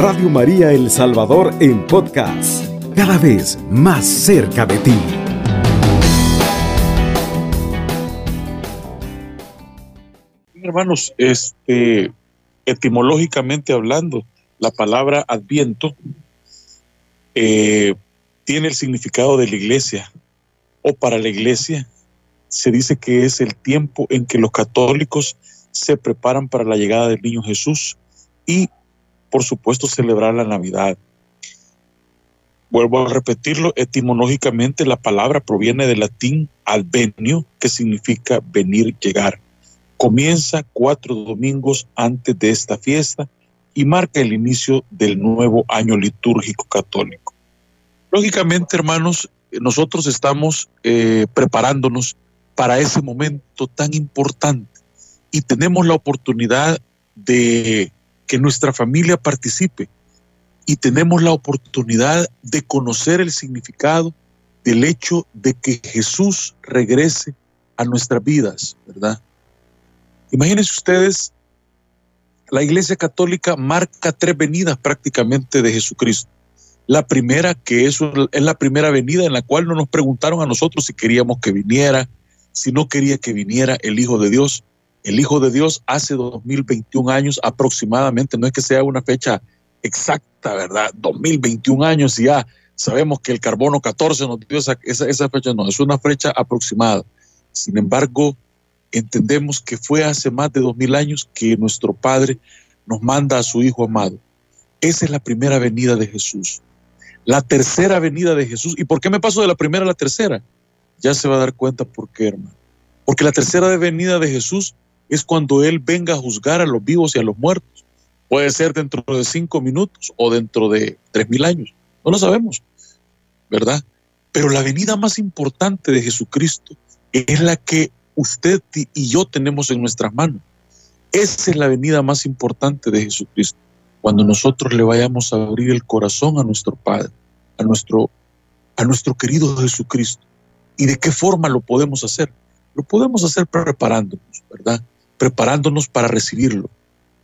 Radio María El Salvador en podcast, cada vez más cerca de ti. Hermanos, este, etimológicamente hablando, la palabra adviento eh, tiene el significado de la iglesia o para la iglesia. Se dice que es el tiempo en que los católicos se preparan para la llegada del niño Jesús y, por supuesto, celebrar la Navidad. Vuelvo a repetirlo, etimológicamente la palabra proviene del latín advenio, que significa venir, llegar. Comienza cuatro domingos antes de esta fiesta y marca el inicio del nuevo año litúrgico católico. Lógicamente, hermanos, nosotros estamos eh, preparándonos para ese momento tan importante y tenemos la oportunidad de que nuestra familia participe y tenemos la oportunidad de conocer el significado del hecho de que Jesús regrese a nuestras vidas, ¿verdad? Imagínense ustedes, la Iglesia Católica marca tres venidas prácticamente de Jesucristo. La primera, que es, es la primera venida en la cual no nos preguntaron a nosotros si queríamos que viniera, si no quería que viniera el Hijo de Dios. El Hijo de Dios hace 2021 años aproximadamente, no es que sea una fecha exacta, ¿verdad? 2021 años y ya sabemos que el carbono 14 nos dio esa, esa, fecha, no, es una fecha aproximada. Sin embargo, entendemos que fue hace más de 2000 años que nuestro Padre nos manda a su Hijo amado. Esa es la primera venida de Jesús. La tercera venida de Jesús. ¿Y por qué me paso de la primera a la tercera? Ya se va a dar cuenta por qué, hermano. Porque la tercera venida de Jesús es cuando Él venga a juzgar a los vivos y a los muertos. Puede ser dentro de cinco minutos o dentro de tres mil años. No lo sabemos, ¿verdad? Pero la venida más importante de Jesucristo es la que usted y yo tenemos en nuestras manos. Esa es la venida más importante de Jesucristo. Cuando nosotros le vayamos a abrir el corazón a nuestro Padre, a nuestro, a nuestro querido Jesucristo. ¿Y de qué forma lo podemos hacer? Lo podemos hacer preparándonos, ¿verdad? Preparándonos para recibirlo.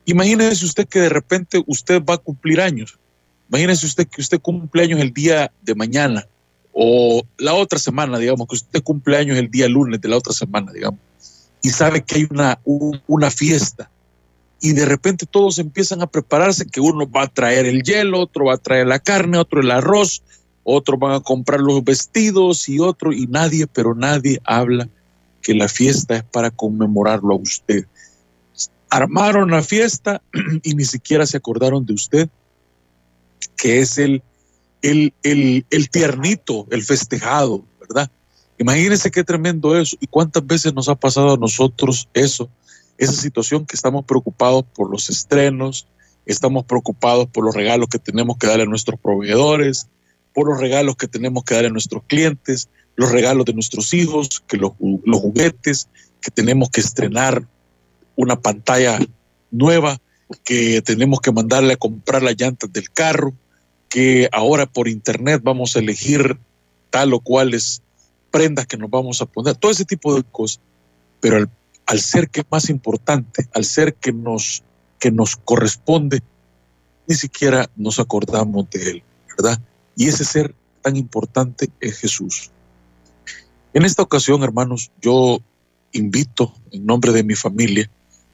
Imagínese usted que de repente usted va a cumplir años. Imagínese usted que usted cumple años el día de mañana o la otra semana, digamos, que usted cumple años el día lunes de la otra semana, digamos, y sabe que hay una, una fiesta y de repente todos empiezan a prepararse, que uno va a traer el hielo, otro va a traer la carne, otro el arroz, otro van a comprar los vestidos y otro, y nadie, pero nadie habla que la fiesta es para conmemorarlo a usted. Armaron la fiesta y ni siquiera se acordaron de usted, que es el, el, el, el tiernito, el festejado, ¿verdad? Imagínense qué tremendo eso. ¿Y cuántas veces nos ha pasado a nosotros eso? Esa situación que estamos preocupados por los estrenos, estamos preocupados por los regalos que tenemos que darle a nuestros proveedores, por los regalos que tenemos que dar a nuestros clientes, los regalos de nuestros hijos, que los, juguetes, que tenemos que estrenar una pantalla nueva, que tenemos que mandarle a comprar las llantas del carro, que ahora por internet vamos a elegir tal o cuales prendas que nos vamos a poner, todo ese tipo de cosas. Pero al, al ser que es más importante, al ser que nos, que nos corresponde, ni siquiera nos acordamos de él, ¿verdad? Y ese ser tan importante es Jesús. En esta ocasión, hermanos, yo invito en nombre de mi familia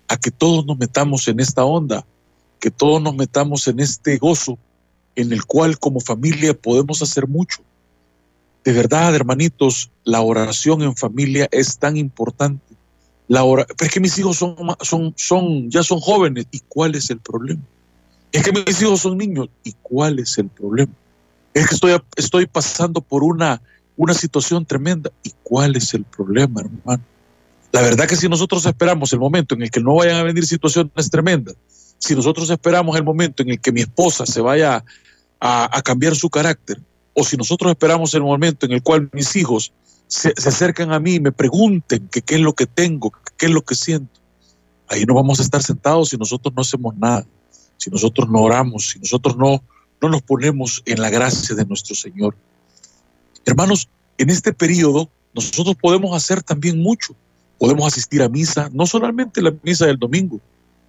a que todos nos metamos en esta onda, que todos nos metamos en este gozo en el cual como familia podemos hacer mucho. De verdad, hermanitos, la oración en familia es tan importante. La hora, es que mis hijos son, son, son, ya son jóvenes. ¿Y cuál es el problema? Es que mis hijos son niños. ¿Y cuál es el problema? Es que estoy, estoy pasando por una, una situación tremenda. ¿Y cuál es el problema, hermano? La verdad que si nosotros esperamos el momento en el que no vayan a venir situaciones tremendas, si nosotros esperamos el momento en el que mi esposa se vaya a, a cambiar su carácter, o si nosotros esperamos el momento en el cual mis hijos se, se, acercan a mí y me pregunten que qué es lo que tengo, qué es lo que siento, ahí no vamos a estar sentados si nosotros no hacemos nada, si nosotros no oramos, si nosotros no, no nos ponemos en la gracia de nuestro Señor. Hermanos, en este periodo nosotros podemos hacer también mucho. Podemos asistir a misa, no solamente la misa del domingo,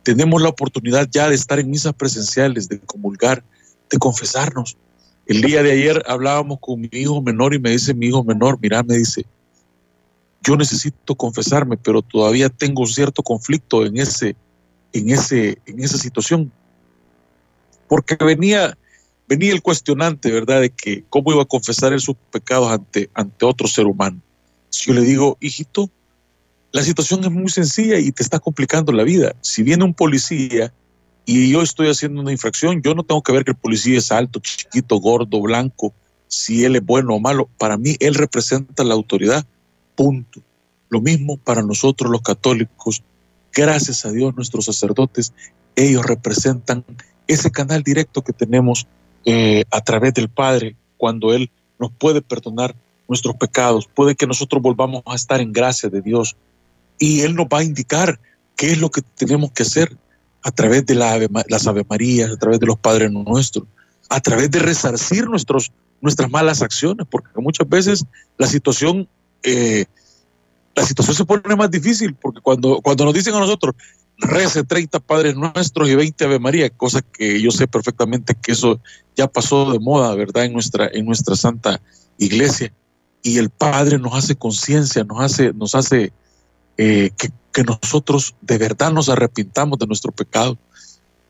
tenemos la oportunidad ya de estar en misas presenciales, de comulgar, de confesarnos. El día de ayer hablábamos con mi hijo menor y me dice mi hijo menor, mira, me dice, yo necesito confesarme, pero todavía tengo cierto conflicto en ese, en ese, en esa situación. Porque venía, venía el cuestionante, ¿verdad?, de que cómo iba a confesar sus pecados ante, ante otro ser humano. Si yo le digo, hijito, la situación es muy sencilla y te está complicando la vida. Si viene un policía y yo estoy haciendo una infracción, yo no tengo que ver que el policía es alto, chiquito, gordo, blanco, si él es bueno o malo. Para mí, él representa la autoridad. Punto. Lo mismo para nosotros los católicos. Gracias a Dios, nuestros sacerdotes, ellos representan ese canal directo que tenemos eh, a través del Padre cuando Él nos puede perdonar nuestros pecados, puede que nosotros volvamos a estar en gracia de Dios, y Él nos va a indicar qué es lo que tenemos que hacer a través de las Ave Marías, a través de los Padres Nuestros, a través de resarcir nuestros, nuestras malas acciones, porque muchas veces la situación, eh, la situación se pone más difícil, porque cuando, cuando nos dicen a nosotros, rece 30 Padres Nuestros y 20 Ave María, cosa que yo sé perfectamente que eso ya pasó de moda, ¿verdad? En nuestra, en nuestra Santa Iglesia. Y el Padre nos hace conciencia, nos hace, nos hace eh, que, nosotros de verdad nos arrepintamos de nuestro pecado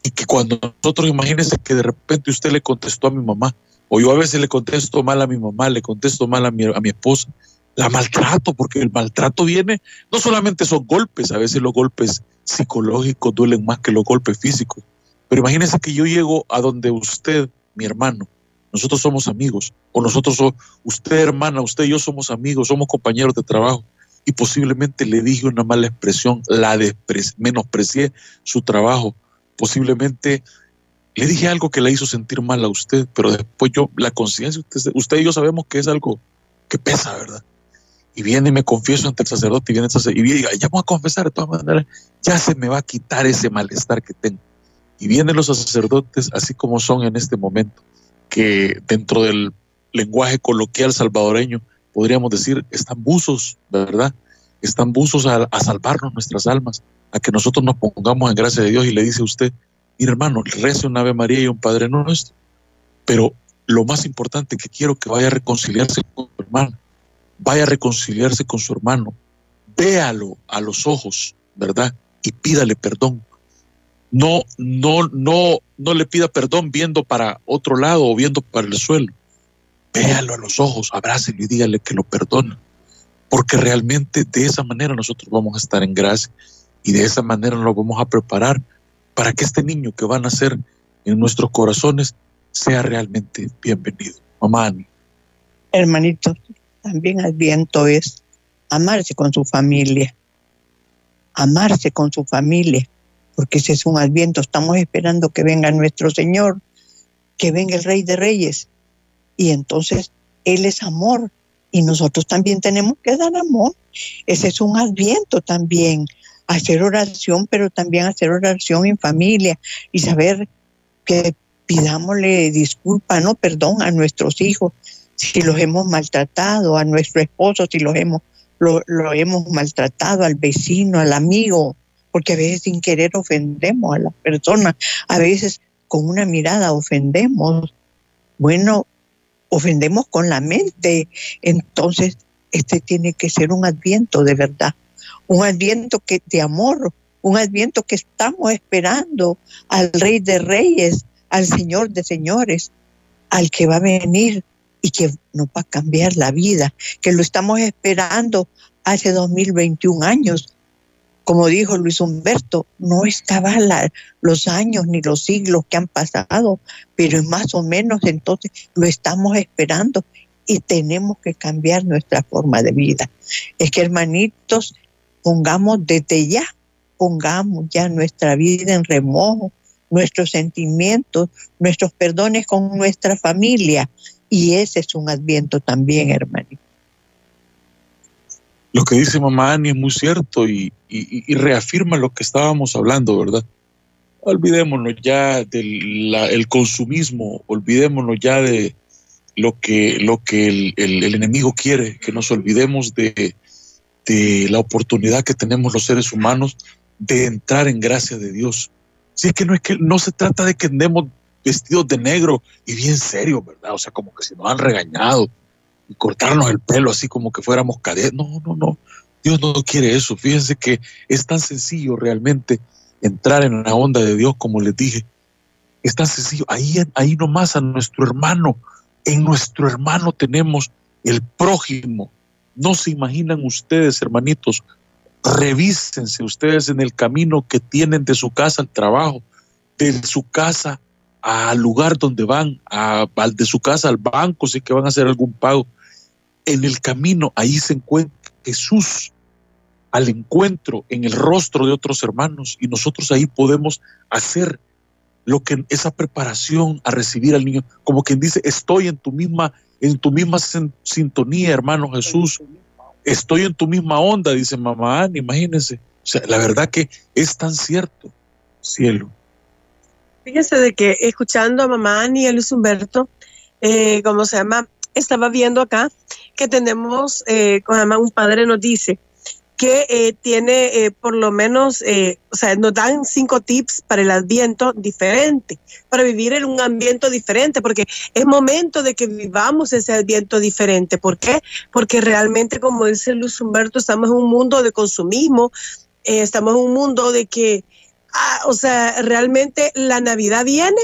y que cuando nosotros imagínense que de repente usted le contestó a mi mamá, o yo a veces le contesto mal a mi mamá, le contesto mal a mi, a mi esposa, la maltrato, porque el maltrato viene, no solamente son golpes, a veces los golpes psicológicos duelen más que los golpes físicos, pero imagínense que yo llego a donde usted, mi hermano, nosotros somos amigos, o nosotros, usted hermana, usted y yo somos amigos, somos compañeros de trabajo, y posiblemente le dije una mala expresión, la menosprecié su trabajo, posiblemente le dije algo que le hizo sentir mal a usted, pero después yo, la conciencia, usted, y yo sabemos que es algo que pesa, ¿verdad? Y viene y me confieso ante el sacerdote y viene el sacerdote y viene, ya voy a confesar de todas maneras, ya se me va a quitar ese malestar que tengo. Y vienen los sacerdotes así como son en este momento, que dentro del lenguaje coloquial salvadoreño podríamos decir, están buzos, ¿verdad? Están buzos a, salvarnos nuestras almas, a que nosotros nos pongamos en gracia de Dios y le dice a usted, mi hermano, rece un Ave María y un Padre Nuestro, pero lo más importante que quiero que vaya a reconciliarse con su hermano, vaya a reconciliarse con su hermano, véalo a los ojos, ¿verdad? Y pídale perdón. No, no, no, no le pida perdón viendo para otro lado o viendo para el suelo véalo a los ojos, abrácelo y dígale que lo perdona. Porque realmente de esa manera nosotros vamos a estar en gracia y de esa manera nos vamos a preparar para que este niño que va a nacer en nuestros corazones sea realmente bienvenido. Mamá Ani. Hermanito, también viento es amarse con su familia, amarse con su familia, porque ese es un adviento. Estamos esperando que venga nuestro Señor, que venga el Rey de Reyes, y entonces Él es amor y nosotros también tenemos que dar amor. Ese es un adviento también, hacer oración, pero también hacer oración en familia y saber que pidámosle disculpa, no perdón a nuestros hijos si los hemos maltratado, a nuestro esposo si los hemos, lo, hemos maltratado, al vecino, al amigo, porque a veces sin querer ofendemos a la persona, a veces con una mirada ofendemos. Bueno, ofendemos con la mente. Entonces, este tiene que ser un adviento de verdad, un adviento que, de amor, un adviento que estamos esperando al Rey de Reyes, al Señor de Señores, al que va a venir y que nos va a cambiar la vida, que lo estamos esperando hace 2021 años como dijo Luis Humberto, no es cabal los años ni los siglos que han pasado, pero más o menos entonces lo estamos esperando y tenemos que cambiar nuestra forma de vida. Es que hermanitos, pongamos desde ya, pongamos ya nuestra vida en remojo, nuestros sentimientos, nuestros perdones con nuestra familia. Y ese es un adviento también, hermanito lo que dice mamá Ani es muy cierto y, reafirma lo que estábamos hablando, ¿verdad? Olvidémonos ya del consumismo, olvidémonos ya de lo que, lo que el, enemigo quiere, que nos olvidemos de, la oportunidad que tenemos los seres humanos de entrar en gracia de Dios. Si es que no es que no se trata de que andemos vestidos de negro y bien serios, ¿verdad? O sea, como que si nos han regañado y cortarnos el pelo así como que fuéramos cadetes. No, no, no. Dios no quiere eso. Fíjense que es tan sencillo realmente entrar en la onda de Dios, como les dije. Es tan sencillo. Ahí, ahí nomás a nuestro hermano, en nuestro hermano tenemos el prójimo. No se imaginan ustedes, hermanitos, revísense ustedes en el camino que tienen de su casa al trabajo, de su casa al lugar donde van, a, de su casa al banco, si que van a hacer algún pago. En el camino, ahí se encuentra Jesús al encuentro en el rostro de otros hermanos y nosotros ahí podemos hacer lo que esa preparación a recibir al niño, como quien dice, estoy en tu misma en tu misma sintonía, hermano Jesús. Estoy en tu misma onda, dice mamá imagínense. O sea, la verdad que es tan cierto, cielo. Fíjense de que escuchando a mamá Ani y a Luis Humberto, eh, ¿cómo se llama? Estaba viendo acá que tenemos, eh, un padre nos dice que eh, tiene eh, por lo menos, o sea, nos dan cinco tips para el adviento diferente, para vivir en un ambiente diferente, porque es momento de que vivamos ese adviento diferente. ¿Por qué? Porque realmente, como dice Luis Humberto, estamos en un mundo de consumismo, estamos en un mundo de que Ah, o sea, realmente la Navidad viene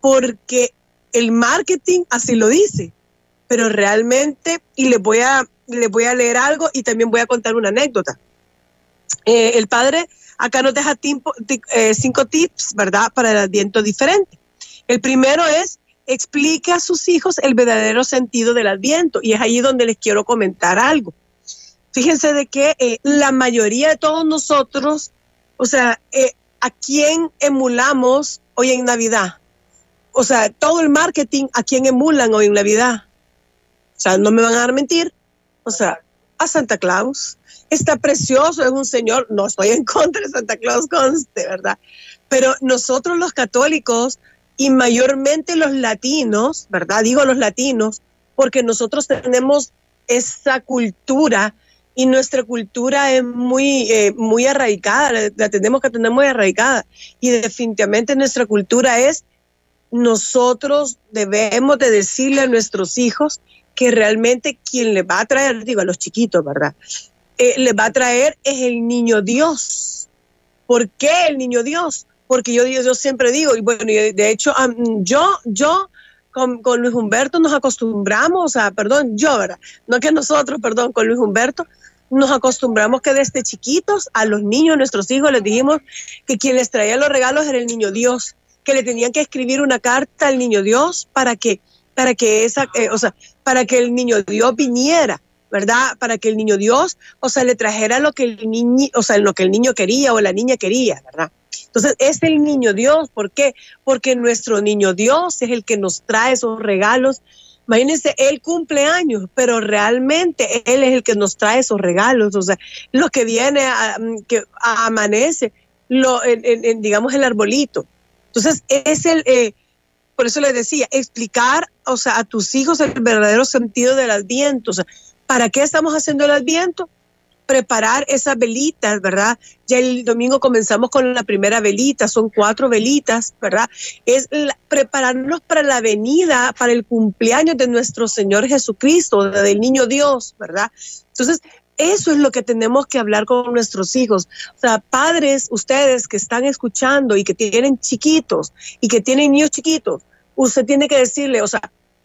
porque el marketing así lo dice, pero realmente, y les voy a, les voy a leer algo y también voy a contar una anécdota. Eh, el padre acá nos deja eh, cinco tips, ¿verdad?, para el adviento diferente. El primero es explique a sus hijos el verdadero sentido del adviento y es ahí donde les quiero comentar algo. Fíjense de que eh, la mayoría de todos nosotros, o sea, a quién emulamos hoy en Navidad. O sea, todo el marketing, ¿a quién emulan hoy en Navidad? O sea, no me van a dar mentir. O sea, a Santa Claus. Está precioso, es un señor. No estoy en contra de Santa Claus, conste, ¿verdad? Pero nosotros los católicos y mayormente los latinos, ¿verdad? Digo los latinos, porque nosotros tenemos esa cultura y nuestra cultura es muy, eh, muy arraigada, la, tenemos que tener muy arraigada. Y definitivamente nuestra cultura es, nosotros debemos de decirle a nuestros hijos que realmente quien le va a traer, digo a los chiquitos, ¿verdad? Eh, le va a traer es el niño Dios. ¿Por qué el niño Dios? Porque yo, yo siempre digo, y bueno, de hecho, yo, yo con, con, Luis Humberto nos acostumbramos, sea, perdón, yo, ¿verdad? No que nosotros, perdón, con Luis Humberto nos acostumbramos que desde chiquitos a los niños, nuestros hijos, les dijimos que quien les traía los regalos era el niño Dios, que le tenían que escribir una carta al niño Dios para que, para que esa, eh, o sea, para que el niño Dios viniera, ¿verdad? Para que el niño Dios, o sea, le trajera lo que el niño, o sea, lo que el niño quería o la niña quería, ¿verdad? Entonces, es el niño Dios, ¿por qué? Porque nuestro niño Dios es el que nos trae esos regalos Imagínense, él cumple años, pero realmente él es el que nos trae esos regalos, o sea, lo que viene, a, mm, que amanece, lo, digamos, el arbolito. Entonces, es el, eh, por eso les decía, explicar, o sea, a tus hijos el verdadero sentido del adviento, o sea, ¿para qué estamos haciendo el adviento? Preparar esas velitas, ¿verdad? Ya el domingo comenzamos con la primera velita, son cuatro velitas, ¿verdad? Es prepararnos para la venida, para el cumpleaños de nuestro Señor Jesucristo, del niño Dios, ¿verdad? Entonces, eso es lo que tenemos que hablar con nuestros hijos. O sea, padres, ustedes que están escuchando y que tienen chiquitos y que tienen niños chiquitos, usted tiene que decirle, o sea,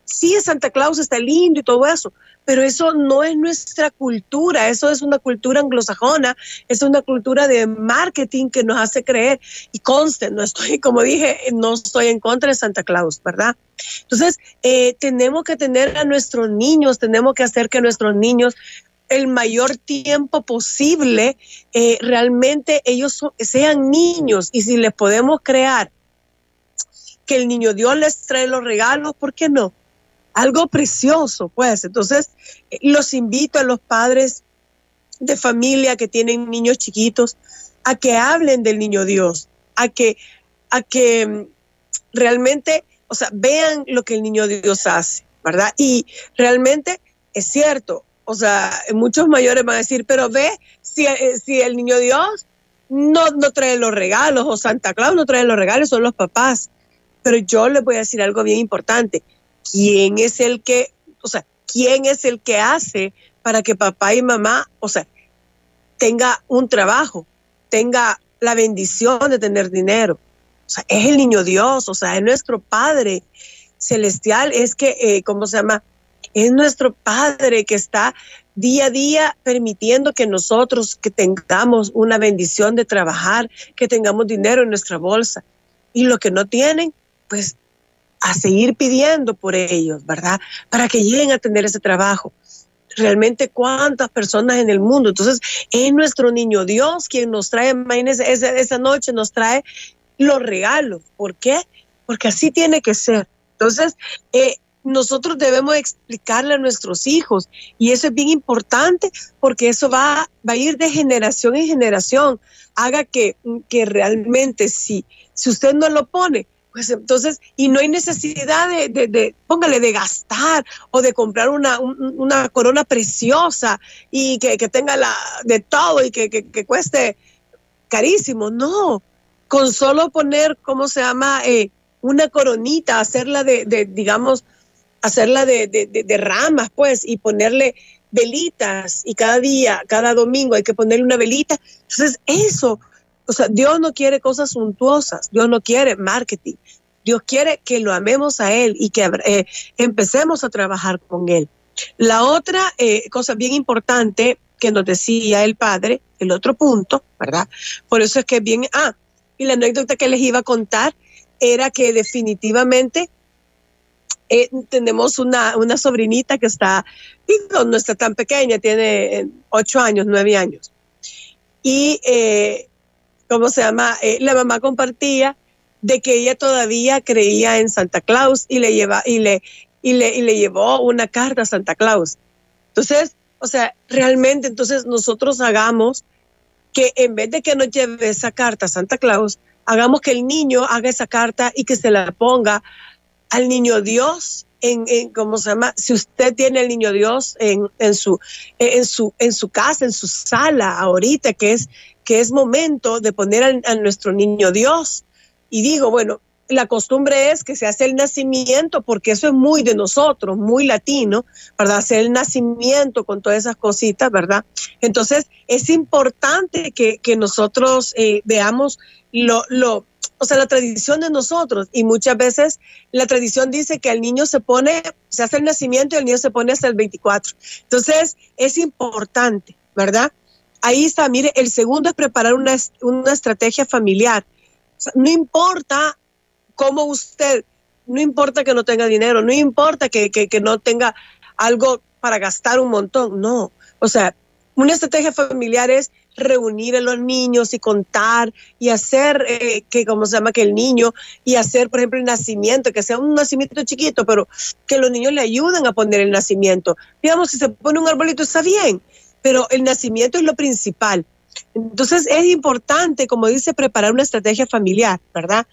sí, Santa Claus está lindo y todo eso, pero eso no es nuestra cultura, eso es una cultura anglosajona, es una cultura de marketing que nos hace creer y conste, no estoy, como dije, no estoy en contra de Santa Claus, ¿verdad? Entonces, eh, tenemos que tener a nuestros niños, tenemos que hacer que nuestros niños el mayor tiempo posible, eh, realmente ellos sean niños y si les podemos crear que el niño Dios les trae los regalos, ¿por qué no? Algo precioso, pues. Entonces, eh, los invito a los padres de familia que tienen niños chiquitos a que hablen del niño Dios, a que, a que mm, realmente, o sea, vean lo que el niño Dios hace, ¿verdad? Y realmente es cierto, o sea, muchos mayores van a decir, pero ve si, eh, si el niño Dios no, no trae los regalos o Santa Claus no trae los regalos, son los papás. Pero yo les voy a decir algo bien importante. ¿Quién es el que, o sea, quién es el que hace para que papá y mamá, o sea, tenga un trabajo, tenga la bendición de tener dinero? O sea, es el niño Dios, o sea, es nuestro Padre celestial, es que, eh, ¿cómo se llama? Es nuestro Padre que está día a día permitiendo que nosotros que tengamos una bendición de trabajar, que tengamos dinero en nuestra bolsa. Y lo que no tienen, pues a seguir pidiendo por ellos, ¿verdad? Para que lleguen a tener ese trabajo. Realmente cuántas personas en el mundo. Entonces, es nuestro niño Dios quien nos trae, esa, noche nos trae los regalos. ¿Por qué? Porque así tiene que ser. Entonces, eh, nosotros debemos explicarle a nuestros hijos y eso es bien importante porque eso va, a ir de generación en generación. Haga que, que realmente si, si usted no lo pone, pues entonces, y no hay necesidad de, póngale, de gastar o de comprar una, una corona preciosa y que, que, tenga la, de todo y que, que, cueste carísimo. No, con solo poner, ¿cómo se llama? Eh, una coronita, hacerla de, de digamos, hacerla de, de, ramas, pues, y ponerle velitas, y cada día, cada domingo hay que ponerle una velita. Entonces, eso, o sea, Dios no quiere cosas suntuosas, Dios no quiere marketing, Dios quiere que lo amemos a Él y que eh, empecemos a trabajar con Él. La otra eh, cosa bien importante que nos decía el Padre, el otro punto, ¿verdad? Por eso es que bien, ah, y la anécdota que les iba a contar era que definitivamente eh, tenemos una, una, sobrinita que está, no está tan pequeña, tiene ocho años, nueve años. Y, ¿cómo se llama? Eh, la mamá compartía de que ella todavía creía en Santa Claus y le, lleva, y le, y le, y le llevó una carta a Santa Claus. Entonces, o sea, realmente entonces nosotros hagamos que en vez de que nos lleve esa carta a Santa Claus, hagamos que el niño haga esa carta y que se la ponga al niño Dios en, en, ¿cómo se llama? Si usted tiene el niño Dios en, en, su, en, su, en su casa, en su sala, ahorita que es, que es momento de poner a, nuestro niño Dios. Y digo, bueno, la costumbre es que se hace el nacimiento, porque eso es muy de nosotros, muy latino, ¿verdad? Hacer el nacimiento con todas esas cositas, ¿verdad? Entonces, es importante que, que nosotros eh, veamos lo, lo, o sea, la tradición de nosotros. Y muchas veces la tradición dice que el niño se pone, se hace el nacimiento y el niño se pone hasta el 24. Entonces, es importante, ¿verdad? Ahí está, mire, el segundo es preparar una, una estrategia familiar. no importa cómo usted, no importa que no tenga dinero, no importa que, que, no tenga algo para gastar un montón, no. O sea, una estrategia familiar es reunir a los niños y contar y hacer eh, que, como se llama, que el niño y hacer, por ejemplo, el nacimiento, que sea un nacimiento chiquito, pero que los niños le ayuden a poner el nacimiento. Digamos, si se pone un arbolito está bien, pero el nacimiento es lo principal. Entonces es importante, como dice, preparar una estrategia familiar, ¿verdad?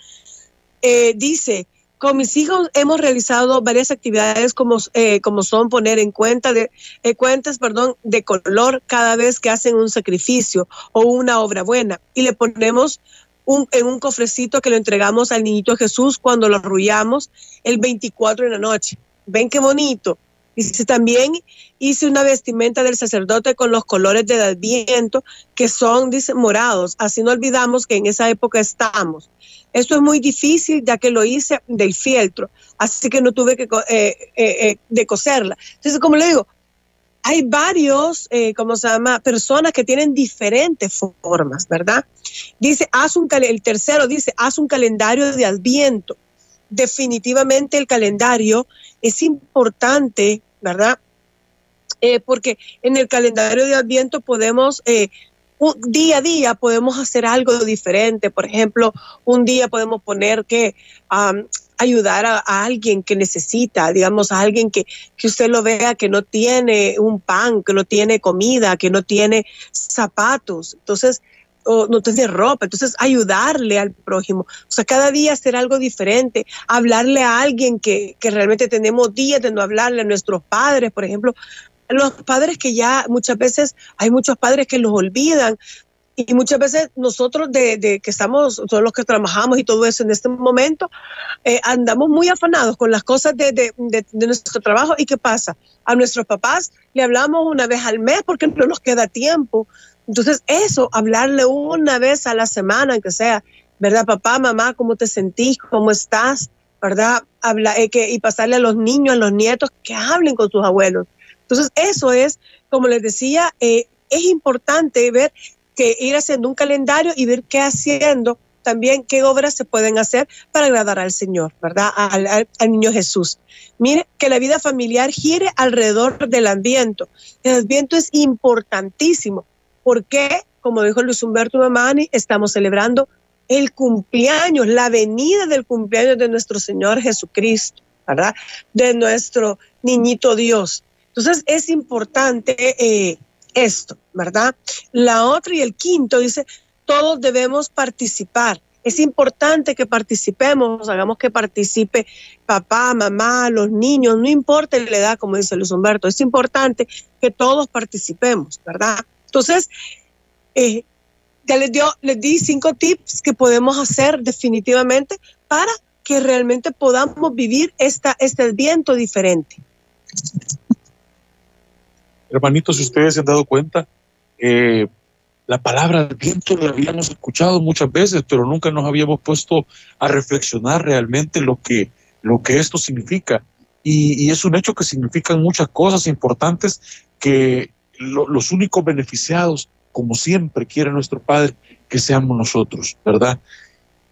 Eh, dice, con mis hijos hemos realizado varias actividades como, eh, como son poner en cuenta de, eh, cuentas perdón, de color cada vez que hacen un sacrificio o una obra buena. Y le ponemos un, en un cofrecito que lo entregamos al niñito Jesús cuando lo arrullamos el 24 de la noche. ¿Ven qué bonito? Dice, también hice una vestimenta del sacerdote con los colores del adviento que son, dice, morados. Así no olvidamos que en esa época estamos. Esto es muy difícil ya que lo hice del fieltro, así que no tuve que eh, eh, eh, de coserla. Entonces, como le digo, hay varios, ¿cómo se llama? Personas que tienen diferentes formas, ¿verdad? Dice, haz un, el tercero dice, haz un calendario de adviento. Definitivamente el calendario es importante, ¿verdad? porque en el calendario de Adviento podemos día a día podemos hacer algo diferente. Por ejemplo, un día podemos poner que ayudar a, alguien que necesita, digamos, a alguien que, que usted lo vea que no tiene un pan, que no tiene comida, que no tiene zapatos. Entonces, o no tiene ropa, entonces ayudarle al prójimo, o sea, cada día hacer algo diferente, hablarle a alguien que, que realmente tenemos días de no hablarle a nuestros padres, por ejemplo, los padres que ya muchas veces hay muchos padres que los olvidan. Y muchas veces nosotros de, de, que estamos, todos los que trabajamos y todo eso en este momento, eh, andamos muy afanados con las cosas de, de, de, nuestro trabajo. ¿Y qué pasa? A nuestros papás le hablamos una vez al mes porque no nos queda tiempo. Entonces eso, hablarle una vez a la semana, aunque sea, ¿verdad? Papá, mamá, ¿cómo te sentís? ¿Cómo estás? ¿Verdad? Habla, eh, que, y pasarle a los niños, a los nietos, que hablen con sus abuelos. Entonces eso es, como les decía, eh, es importante ver que ir haciendo un calendario y ver qué haciendo también qué obras se pueden hacer para agradar al Señor, ¿verdad? Al, al, niño Jesús. Mire, que la vida familiar gire alrededor del ambiente. El ambiente es importantísimo porque, como dijo Luis Humberto Mamani, estamos celebrando el cumpleaños, la venida del cumpleaños de nuestro Señor Jesucristo, ¿verdad? De nuestro niñito Dios. Entonces es importante eh, esto, ¿verdad? La otra y el quinto dice, todos debemos participar. Es importante que participemos, hagamos que participe papá, mamá, los niños, no importa la edad, como dice Luis Humberto, es importante que todos participemos, ¿verdad? Entonces, eh, ya les, dio, les di cinco tips que podemos hacer definitivamente para que realmente podamos vivir esta, este viento diferente. Hermanitos, si ustedes se han dado cuenta, eh, la palabra viento la habíamos escuchado muchas veces, pero nunca nos habíamos puesto a reflexionar realmente lo que, lo que esto significa. Y, y es un hecho que significan muchas cosas importantes que lo, los únicos beneficiados, como siempre quiere nuestro Padre, que seamos nosotros, ¿verdad?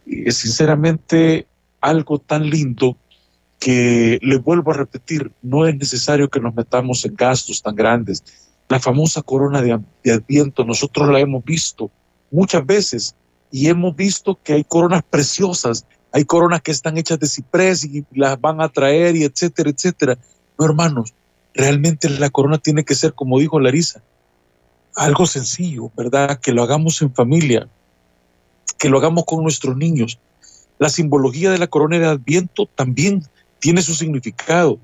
Y es sinceramente algo tan lindo que le vuelvo a repetir, no es necesario que nos metamos en gastos tan grandes. La famosa corona de, de Adviento, nosotros la hemos visto muchas veces y hemos visto que hay coronas preciosas, hay coronas que están hechas de ciprés y las van a traer y etcétera, etcétera. No, hermanos, realmente la corona tiene que ser, como dijo Larisa, algo sencillo, ¿verdad? Que lo hagamos en familia, que lo hagamos con nuestros niños. La simbología de la corona de Adviento también tiene su significado.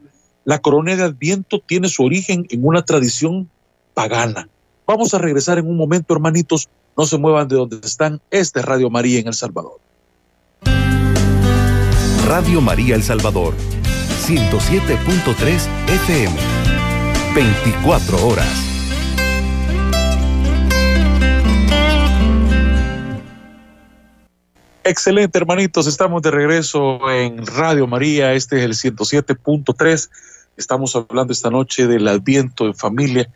La corona de Adviento tiene su origen en una tradición pagana. Vamos a regresar en un momento, hermanitos. No se muevan de donde están. Este es Radio María en El Salvador. Radio María El Salvador, 107.3 FM, 24 horas. Excelente, hermanitos. Estamos de regreso en Radio María. Este es el 107.3. Estamos hablando esta noche del Adviento en familia,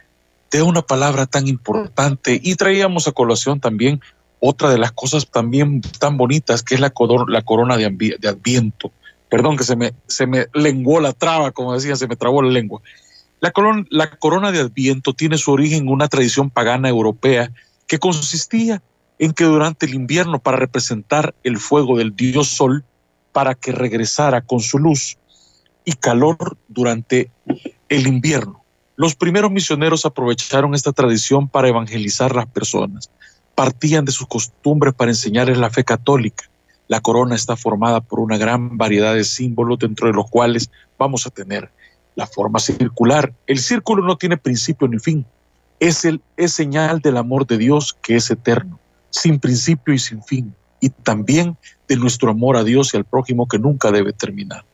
de una palabra tan importante. Y traíamos a colación también otra de las cosas también tan bonitas, que es la, corona, de, de, Adviento. Perdón que se me, se me lenguó la traba, como decían, se me trabó la lengua. La corona, de Adviento tiene su origen en una tradición pagana europea que consistía en que durante el invierno, para representar el fuego del dios Sol, para que regresara con su luz y calor durante el invierno. Los primeros misioneros aprovecharon esta tradición para evangelizar las personas. Partían de sus costumbres para enseñarles la fe católica. La corona está formada por una gran variedad de símbolos, dentro de los cuales vamos a tener la forma circular. El círculo no tiene principio ni fin. Es, el, es señal del amor de Dios que es eterno sin principio y sin fin, y también de nuestro amor a Dios y al prójimo que nunca debe terminar.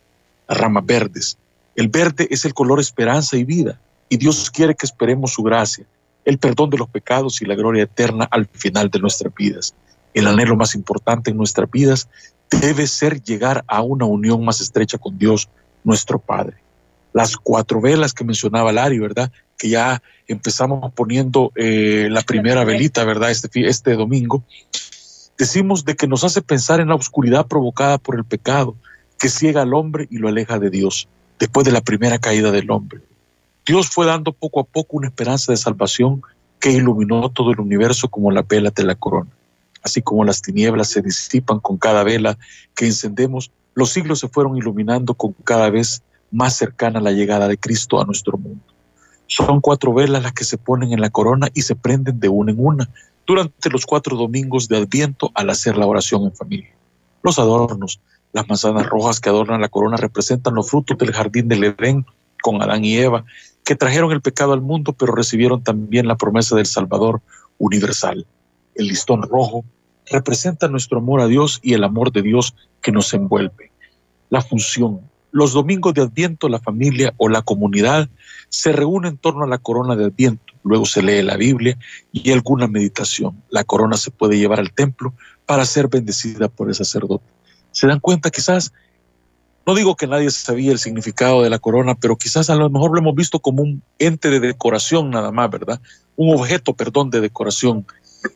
Ramas verdes. El verde es el color esperanza y vida, y Dios quiere que esperemos su gracia, el perdón de los pecados y la gloria eterna al final de nuestras vidas. El anhelo más importante en nuestras vidas debe ser llegar a una unión más estrecha con Dios, nuestro Padre. Las cuatro velas que mencionaba Lari, ¿verdad? que ya empezamos poniendo eh, la primera velita, ¿verdad? Este, este domingo, decimos de que nos hace pensar en la oscuridad provocada por el pecado, que ciega al hombre y lo aleja de Dios, después de la primera caída del hombre. Dios fue dando poco a poco una esperanza de salvación que iluminó todo el universo como la vela de la corona. Así como las tinieblas se disipan con cada vela que encendemos, los siglos se fueron iluminando con cada vez más cercana la llegada de Cristo a nuestro mundo. Son cuatro velas las que se ponen en la corona y se prenden de una en una durante los cuatro domingos de Adviento al hacer la oración en familia. Los adornos, las manzanas rojas que adornan la corona representan los frutos del jardín del Edén con Adán y Eva, que trajeron el pecado al mundo, pero recibieron también la promesa del Salvador universal. el listón rojo, representa nuestro amor a Dios y el amor de Dios que nos envuelve. La función. Los domingos de Adviento la familia o la comunidad se reúne en torno a la corona de Adviento. Luego se lee la Biblia y alguna meditación. La corona se puede llevar al templo para ser bendecida por el sacerdote. ¿Se dan cuenta quizás no digo que nadie sabía el significado de la corona, pero quizás a lo mejor lo hemos visto como un ente de decoración nada más, ¿verdad? Un objeto, perdón, de decoración.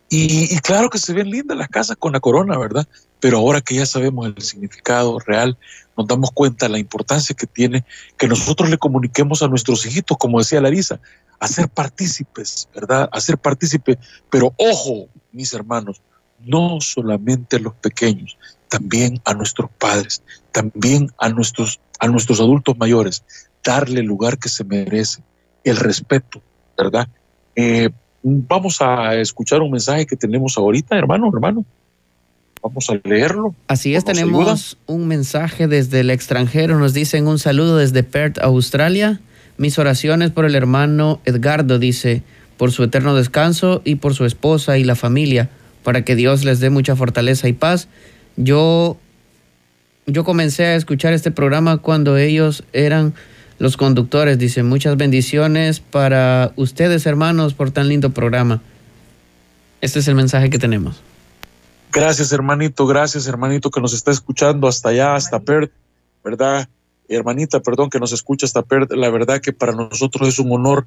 Y, claro que se ven lindas las casas con la corona, ¿verdad? Pero ahora que ya sabemos el significado real, nos damos cuenta de la importancia que tiene que nosotros le comuniquemos a nuestros hijitos, como decía Larisa, a ser partícipes, ¿verdad? A ser partícipes. Pero ojo, mis hermanos, no solamente los pequeños, también a nuestros padres, también a nuestros, a nuestros adultos mayores, darle el lugar que se merece, el respeto, ¿verdad? Eh, vamos a escuchar un mensaje que tenemos ahorita, hermano, hermano. Vamos a leerlo. Así es, tenemos un mensaje desde el extranjero. Nos dicen un saludo desde Perth, Australia. Mis oraciones por el hermano Edgardo, dice, por su eterno descanso y por su esposa y la familia, para que Dios les dé mucha fortaleza y paz yo, yo comencé a escuchar este programa cuando ellos eran los conductores. Dice, muchas bendiciones para ustedes, hermanos, por tan lindo programa. Este es el mensaje que tenemos. Gracias, hermanito, gracias, hermanito, que nos está escuchando hasta allá, hasta Perth, ¿verdad? Hermanita, perdón, que nos escucha hasta Perth. La verdad que para nosotros es un honor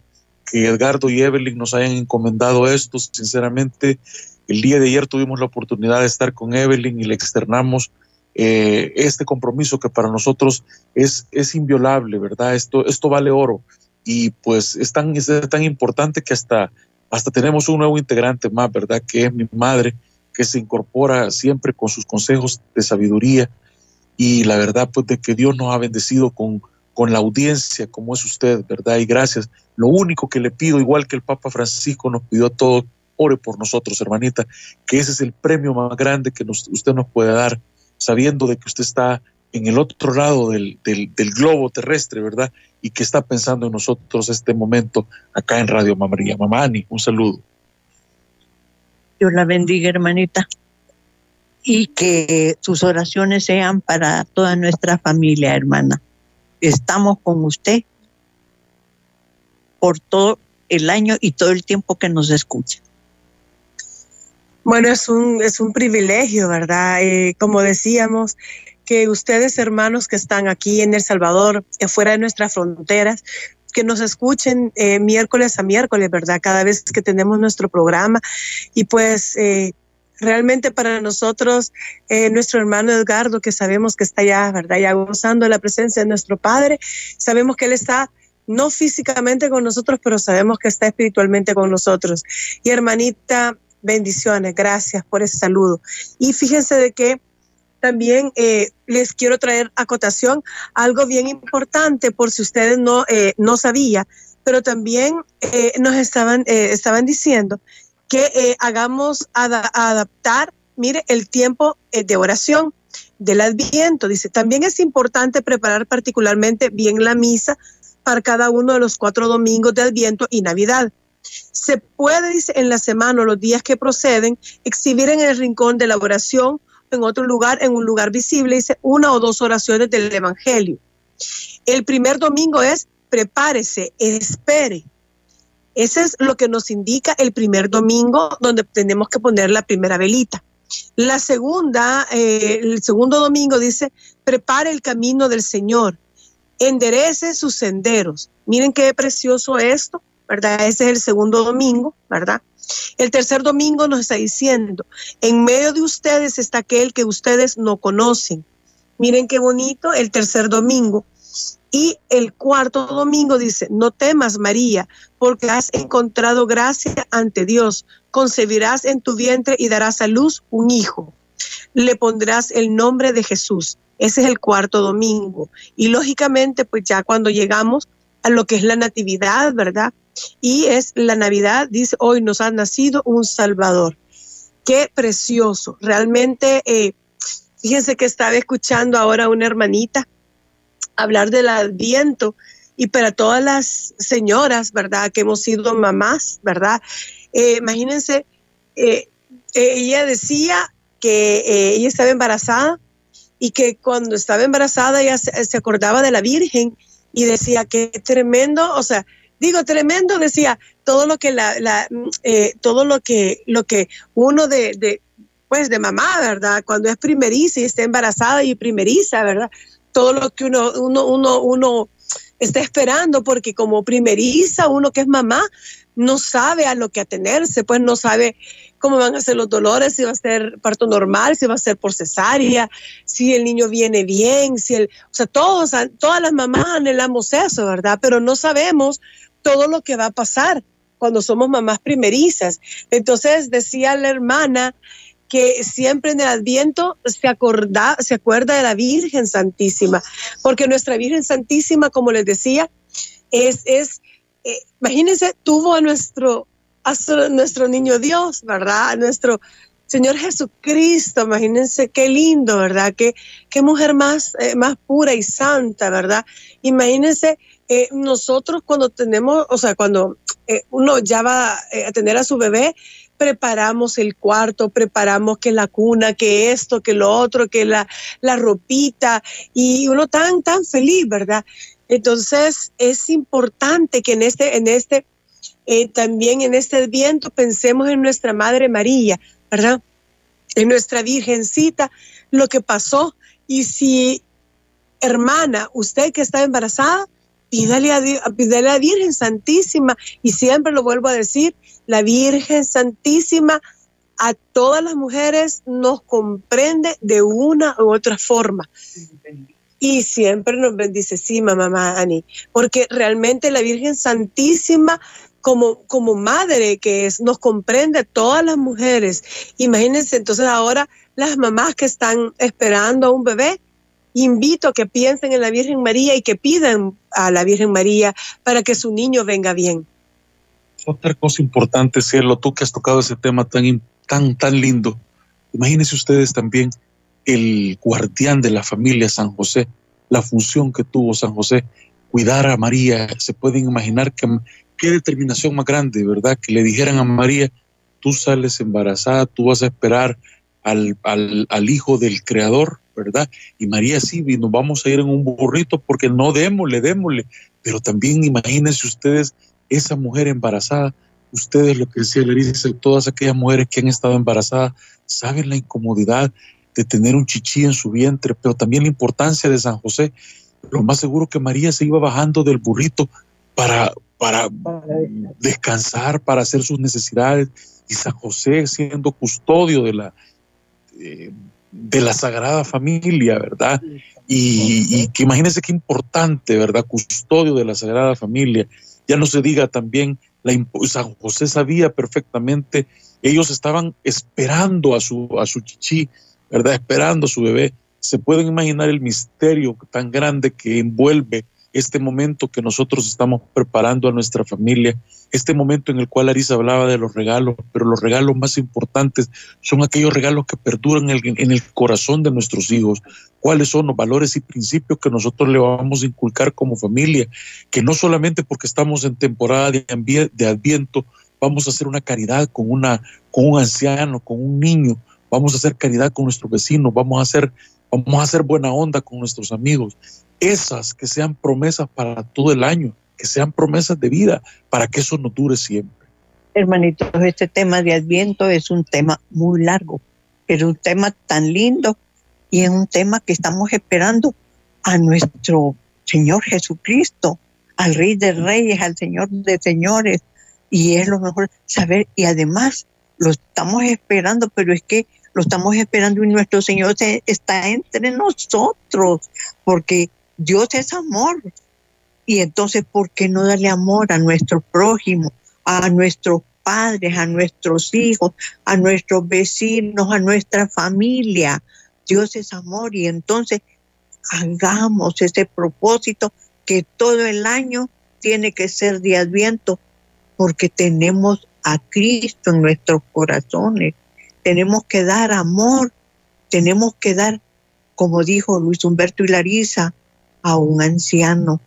que Edgardo y Evelyn nos hayan encomendado esto. Sinceramente, el día de ayer tuvimos la oportunidad de estar con Evelyn y le externamos eh, este compromiso que para nosotros es, es inviolable, ¿verdad? Esto, esto vale oro y pues es tan, es tan importante que hasta, hasta tenemos un nuevo integrante más, ¿verdad? Que es mi madre, que se incorpora siempre con sus consejos de sabiduría y la verdad pues de que Dios nos ha bendecido con, con la audiencia como es usted, ¿verdad? Y gracias. Lo único que le pido, igual que el Papa Francisco nos pidió a todos, ore por nosotros, hermanita, que ese es el premio más grande que usted nos puede dar, sabiendo de que usted está en el otro lado del, globo terrestre, ¿verdad? Y que está pensando en nosotros este momento acá en Radio Mamaría. Mamani, un saludo. Dios la bendiga, hermanita. Y que sus oraciones sean para toda nuestra familia, hermana. Estamos con usted por todo el año y todo el tiempo que nos escucha. Bueno, es un, es un privilegio, ¿verdad? Eh, como decíamos, que ustedes, hermanos que están aquí en El Salvador, fuera de nuestras fronteras, que nos escuchen eh, miércoles a miércoles, ¿verdad? Cada vez que tenemos nuestro programa. Y pues eh, realmente para nosotros, nuestro hermano Edgardo, que sabemos que está ya, ¿verdad? Ya gozando la presencia de nuestro Padre, sabemos que Él está no físicamente con nosotros, pero sabemos que está espiritualmente con nosotros. Y hermanita Bendiciones, gracias por ese saludo. Y fíjense de que también eh, les quiero traer acotación algo bien importante por si ustedes no, eh, no sabían, pero también eh, nos estaban, estaban diciendo que hagamos adaptar, mire, el tiempo de oración del adviento. Dice, también es importante preparar particularmente bien la misa para cada uno de los cuatro domingos de adviento y Navidad se puede, dice, en la semana o los días que proceden, exhibir en el rincón de la oración, en otro lugar, en un lugar visible, dice, una o dos oraciones del Evangelio. El primer domingo es prepárese, espere. Ese es lo que nos indica el primer domingo donde tenemos que poner la primera velita. La segunda, eh, el segundo domingo dice, prepare el camino del Señor, enderece sus senderos. Miren qué precioso esto. ¿verdad? Ese es el segundo domingo, ¿verdad? El tercer domingo nos está diciendo, en medio de ustedes está aquel que ustedes no conocen. Miren qué bonito el tercer domingo. Y el cuarto domingo dice, no temas María, porque has encontrado gracia ante Dios. Concebirás en tu vientre y darás a luz un hijo. Le pondrás el nombre de Jesús. Ese es el cuarto domingo. Y lógicamente, pues ya cuando llegamos a lo que es la natividad, ¿verdad? Y es la Navidad, dice, hoy nos ha nacido un Salvador. Qué precioso. Realmente, eh, fíjense que estaba escuchando ahora una hermanita hablar del adviento y para todas las señoras, ¿verdad? Que hemos sido mamás, ¿verdad? Eh, imagínense, eh, ella decía que ella estaba embarazada y que cuando estaba embarazada ella se, acordaba de la Virgen y decía que tremendo, o sea, digo tremendo, decía todo lo que la, la mm, eh, todo lo que lo que uno de, de, pues de mamá, ¿verdad? Cuando es primeriza y está embarazada y primeriza, ¿verdad? Todo lo que uno uno uno uno está esperando porque como primeriza uno que es mamá no sabe a lo que atenerse, pues no sabe cómo van a ser los dolores, si va a ser parto normal, si va a ser por cesárea, si el niño viene bien, si el, o sea, todos, todas las mamás anhelamos eso, ¿verdad? Pero no sabemos todo lo que va a pasar cuando somos mamás primerizas. Entonces decía la hermana que siempre en el Adviento se, acorda, se acuerda de la Virgen Santísima, porque nuestra Virgen Santísima, como les decía, es, es eh, imagínense, tuvo a nuestro, a nuestro niño Dios, ¿verdad? A nuestro Señor Jesucristo, imagínense qué lindo, ¿verdad? Qué, qué mujer más, eh, más pura y santa, ¿verdad? Imagínense eh, nosotros cuando tenemos, o sea, cuando uno ya va a tener a su bebé, preparamos el cuarto, preparamos que la cuna, que esto, que lo otro, que la, la ropita, y uno tan, tan feliz, ¿verdad? Entonces es importante que en este, en este, eh, también en este viento pensemos en nuestra Madre María, ¿verdad? En nuestra Virgencita, lo que pasó. Y si, hermana, usted que está embarazada, pídale a, pídale a la Virgen Santísima, y siempre lo vuelvo a decir, la Virgen Santísima a todas las mujeres nos comprende de una u otra forma y siempre nos bendice, sí, mamá Ani, porque realmente la Virgen Santísima como, como madre que es, nos comprende a todas las mujeres. Imagínense entonces ahora las mamás que están esperando a un bebé, invito a que piensen en la Virgen María y que pidan a la Virgen María para que su niño venga bien. Otra cosa importante, Cielo, tú que has tocado ese tema tan, tan, tan lindo. Imagínense ustedes también el guardián de la familia San José, la función que tuvo San José, cuidar a María. Se pueden imaginar que, qué determinación más grande, ¿verdad? Que le dijeran a María, tú sales embarazada, tú vas a esperar al, al, hijo del creador, ¿verdad? Y María sí, nos vamos a ir en un burrito porque no démosle, démosle. Pero también imagínense ustedes esa mujer embarazada, ustedes lo que decía Larissa, todas aquellas mujeres que han estado embarazadas, saben la incomodidad de tener un chichí en su vientre, pero también la importancia de San José. Lo más seguro que María se iba bajando del burrito para, para descansar, para hacer sus necesidades, y San José siendo custodio de la, eh, de la Sagrada Familia, ¿verdad? Y, que imagínense qué importante, ¿verdad? Custodio de la Sagrada Familia. Ya no se diga también, la, San José sabía perfectamente, ellos estaban esperando a su, a su chichi, ¿verdad? Esperando a su bebé. Se pueden imaginar el misterio tan grande que envuelve este momento que nosotros estamos preparando a nuestra familia, este momento en el cual Arisa hablaba de los regalos, pero los regalos más importantes son aquellos regalos que perduran en el, corazón de nuestros hijos. ¿Cuáles son los valores y principios que nosotros le vamos a inculcar como familia? Que no solamente porque estamos en temporada de, de adviento vamos a hacer una caridad con, una, con un anciano, con un niño, vamos a hacer caridad con nuestros vecinos, vamos a hacer, vamos a hacer buena onda con nuestros amigos. Esas que sean promesas para todo el año, que sean promesas de vida, para que eso nos dure siempre. Hermanitos, este tema de Adviento es un tema muy largo, pero un tema tan lindo y es un tema que estamos esperando a nuestro Señor Jesucristo, al Rey de Reyes, al Señor de Señores, y es lo mejor saber, y además lo estamos esperando, pero es que lo estamos esperando y nuestro Señor está entre nosotros, porque Dios es amor. Y entonces, ¿por qué no darle amor a nuestro prójimo, a nuestros padres, a nuestros hijos, a nuestros vecinos, a nuestra familia? Dios es amor y entonces hagamos ese propósito que todo el año tiene que ser de adviento porque tenemos a Cristo en nuestros corazones tenemos que dar amor, tenemos que dar, como dijo Luis Humberto y Larisa, a un anciano,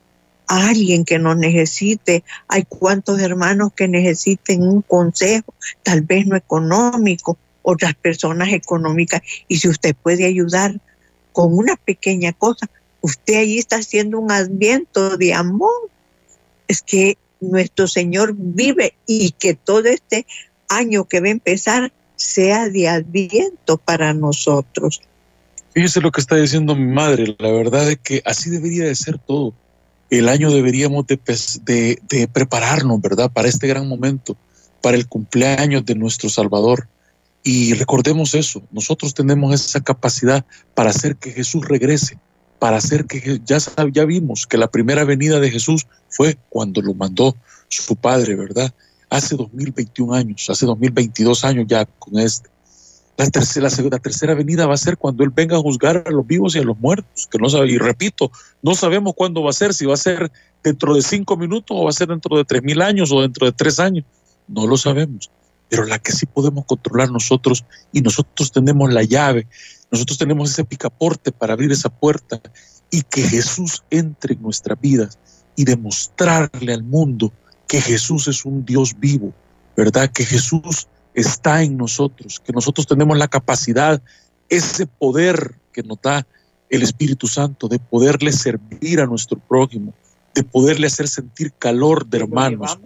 a alguien que nos necesite. Hay cuantos hermanos que necesiten un consejo, tal vez no económico, otras personas económicas. Y si usted puede ayudar con una pequeña cosa, usted ahí está haciendo un adviento de amor. Es que nuestro Señor vive y que todo este año que va a empezar sea de adviento para nosotros. Fíjese lo que está diciendo mi madre, la verdad es que así debería de ser todo. El año deberíamos de, de prepararnos, ¿verdad? Para este gran momento, para el cumpleaños de nuestro Salvador. Y recordemos eso, nosotros tenemos esa capacidad para hacer que Jesús regrese, para hacer que ya, ya vimos que la primera venida de Jesús fue cuando lo mandó su Padre, ¿verdad? Hace 2021 años, hace 2022 años ya con este. La tercera, la tercera venida va a ser cuando Él venga a juzgar a los vivos y a los muertos, que no y repito, no sabemos cuándo va a ser, si va a ser dentro de cinco minutos o va a ser dentro de tres mil años o dentro de tres años, no lo sabemos, pero la que sí podemos controlar nosotros y nosotros tenemos la llave, nosotros tenemos ese picaporte para abrir esa puerta y que Jesús entre en nuestras vidas y demostrarle al mundo que Jesús es un Dios vivo, ¿verdad? Que Jesús está en nosotros, que nosotros tenemos la capacidad, ese poder que nos da el Espíritu Santo de poderle servir a nuestro prójimo, de poderle hacer sentir calor de hermanos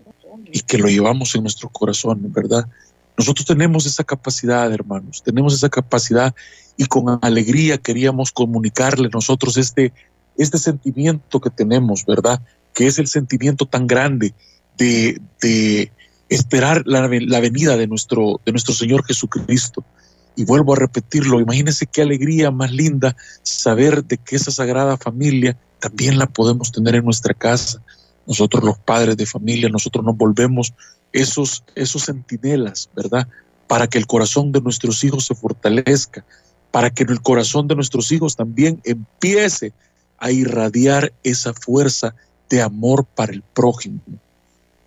y que lo llevamos en nuestro corazón, ¿verdad? Nosotros tenemos esa capacidad, hermanos, tenemos esa capacidad y con alegría queríamos comunicarle nosotros este, este sentimiento que tenemos, ¿verdad? Que es el sentimiento tan grande de, de esperar la, venida de nuestro, de nuestro Señor Jesucristo. Y vuelvo a repetirlo, imagínense qué alegría más linda saber de que esa sagrada familia también la podemos tener en nuestra casa. Nosotros los padres de familia, nosotros nos volvemos esos, esos centinelas, ¿verdad? Para que el corazón de nuestros hijos se fortalezca, para que el corazón de nuestros hijos también empiece a irradiar esa fuerza de amor para el prójimo.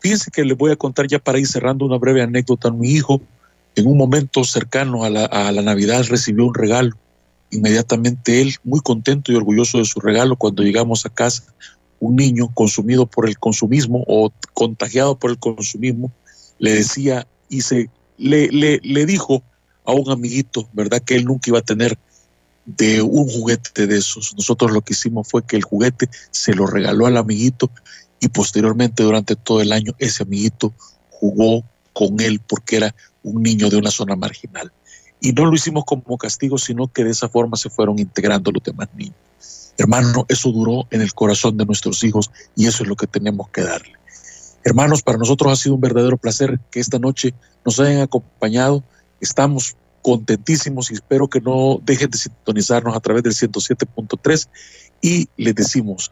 Fíjense que les voy a contar ya para ir cerrando una breve anécdota. Mi hijo, en un momento cercano a la, Navidad, recibió un regalo. Inmediatamente él, muy contento y orgulloso de su regalo, cuando llegamos a casa, un niño consumido por el consumismo o contagiado por el consumismo, le decía y se le, le dijo a un amiguito, ¿verdad? Que él nunca iba a tener de un juguete de esos. Nosotros lo que hicimos fue que el juguete se lo regaló al amiguito y posteriormente durante todo el año ese amiguito jugó con él porque era un niño de una zona marginal. Y no lo hicimos como castigo, sino que de esa forma se fueron integrando los demás niños. Hermano, eso duró en el corazón de nuestros hijos y eso es lo que tenemos que darle. Hermanos, para nosotros ha sido un verdadero placer que esta noche nos hayan acompañado. Estamos contentísimos y espero que no dejen de sintonizarnos a través del 107.3 y les decimos